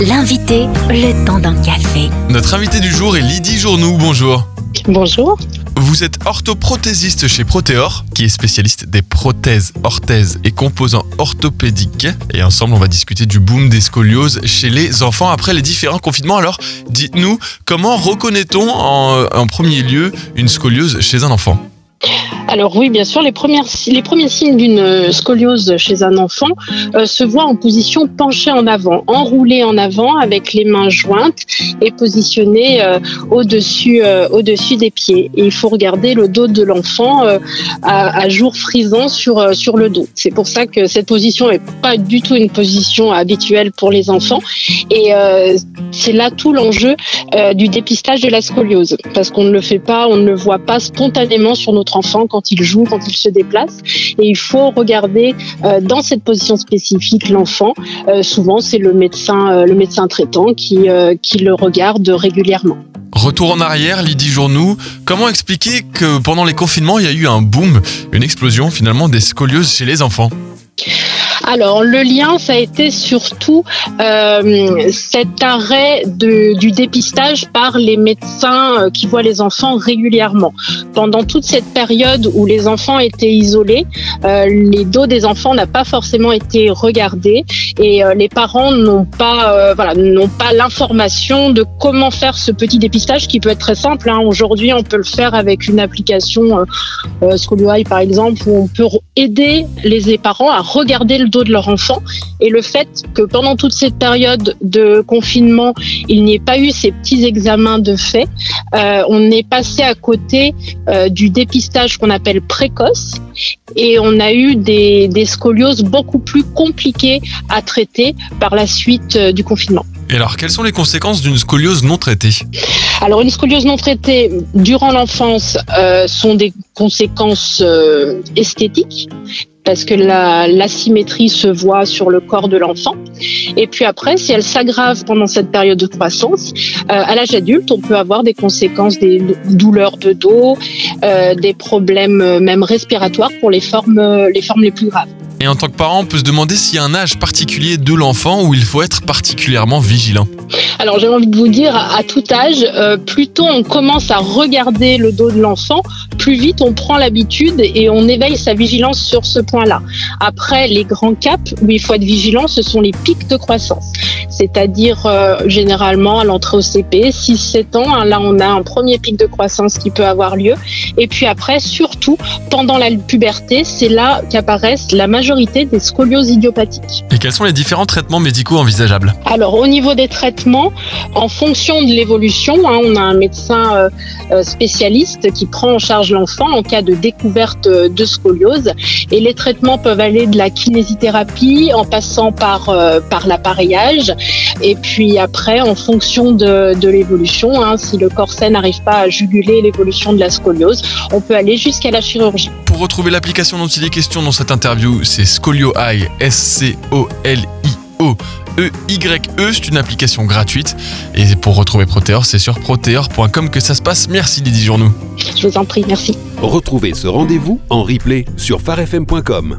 L'invité, le temps d'un café. Notre invité du jour est Lydie Journou. Bonjour. Bonjour. Vous êtes orthoprothésiste chez Proteor, qui est spécialiste des prothèses, orthèses et composants orthopédiques. Et ensemble, on va discuter du boom des scolioses chez les enfants après les différents confinements. Alors, dites-nous, comment reconnaît-on en, en premier lieu une scoliose chez un enfant? Alors oui, bien sûr, les, premières, les premiers signes d'une euh, scoliose chez un enfant euh, se voient en position penchée en avant, enroulée en avant avec les mains jointes et positionnée euh, au-dessus euh, au-dessus des pieds. Et il faut regarder le dos de l'enfant à, à jour frisant sur, sur le dos. C'est pour ça que cette position n'est pas du tout une position habituelle pour les enfants. Et c'est là tout l'enjeu du dépistage de la scoliose. Parce qu'on ne le fait pas, on ne le voit pas spontanément sur notre enfant quand il joue, quand il se déplace. Et il faut regarder euh, dans cette position spécifique l'enfant. Euh, souvent, c'est le médecin, euh, le médecin traitant qui, qui le regarde régulièrement. Retour en arrière, Lydie Journou. Comment expliquer que pendant les confinements, il y a eu un boom, une explosion finalement des scolioses chez les enfants? Alors, le lien, ça a été surtout euh, cet arrêt du dépistage par les médecins euh, qui voient les enfants régulièrement. Pendant toute cette période où les enfants étaient isolés, euh, les dos des enfants n'a pas forcément été regardés et les parents n'ont pas, voilà, n'ont pas l'information de comment faire ce petit dépistage qui peut être très simple. hein. Aujourd'hui, on peut le faire avec une application euh, par exemple, où on peut aider les parents à regarder le dos de leur enfant. Et le fait que pendant toute cette période de confinement, il n'y ait pas eu ces petits examens de fait, euh, on est passé à côté euh, du dépistage qu'on appelle précoce et on a eu des, scolioses beaucoup plus compliquées à traiter par la suite euh, du confinement. Et alors, quelles sont les conséquences d'une scoliose non traitée Alors, une scoliose non traitée durant l'enfance euh, sont des conséquences euh, esthétiques parce que la- l'asymétrie se voit sur le corps de l'enfant. Et puis après, si elle s'aggrave pendant cette période de croissance, euh, à l'âge adulte, on peut avoir des conséquences, des dou- douleurs de dos, euh, des problèmes euh, même respiratoires pour les formes, les formes les plus graves. Et en tant que parent, on peut se demander s'il y a un âge particulier de l'enfant où il faut être particulièrement vigilant. Alors j'ai envie de vous dire, à tout âge, euh, plus tôt on commence à regarder le dos de l'enfant, plus vite on prend l'habitude et on éveille sa vigilance sur ce point-là. Après, les grands caps où il faut être vigilant, ce sont les pics de croissance. C'est-à-dire euh, généralement à l'entrée au CP, 6-7 ans, hein, là on a un premier pic de croissance qui peut avoir lieu. Et puis après, surtout pendant la puberté, c'est là qu'apparaissent la majorité des scolioses idiopathiques. Et quels sont les différents traitements médicaux envisageables? Alors au niveau des traitements, en fonction de l'évolution, hein, on a un médecin euh, euh, spécialiste qui prend en charge l'enfant en cas de découverte euh, de scoliose. Et les traitements peuvent aller de la kinésithérapie en passant par, par l'appareillage. Et puis après, en fonction de, l'évolution, hein, si le corset n'arrive pas à juguler l'évolution de la scoliose, on peut aller jusqu'à la chirurgie. Pour retrouver l'application dont il est question dans cette interview, c'est ScolioEye, S-C-O-L-I-O. E-Y-E, c'est une application gratuite. Et pour retrouver Proteor, c'est sur proteor.com que ça se passe. Merci Lydie Journou. Je vous en prie, merci. Retrouvez ce rendez-vous en replay sur farfm.com.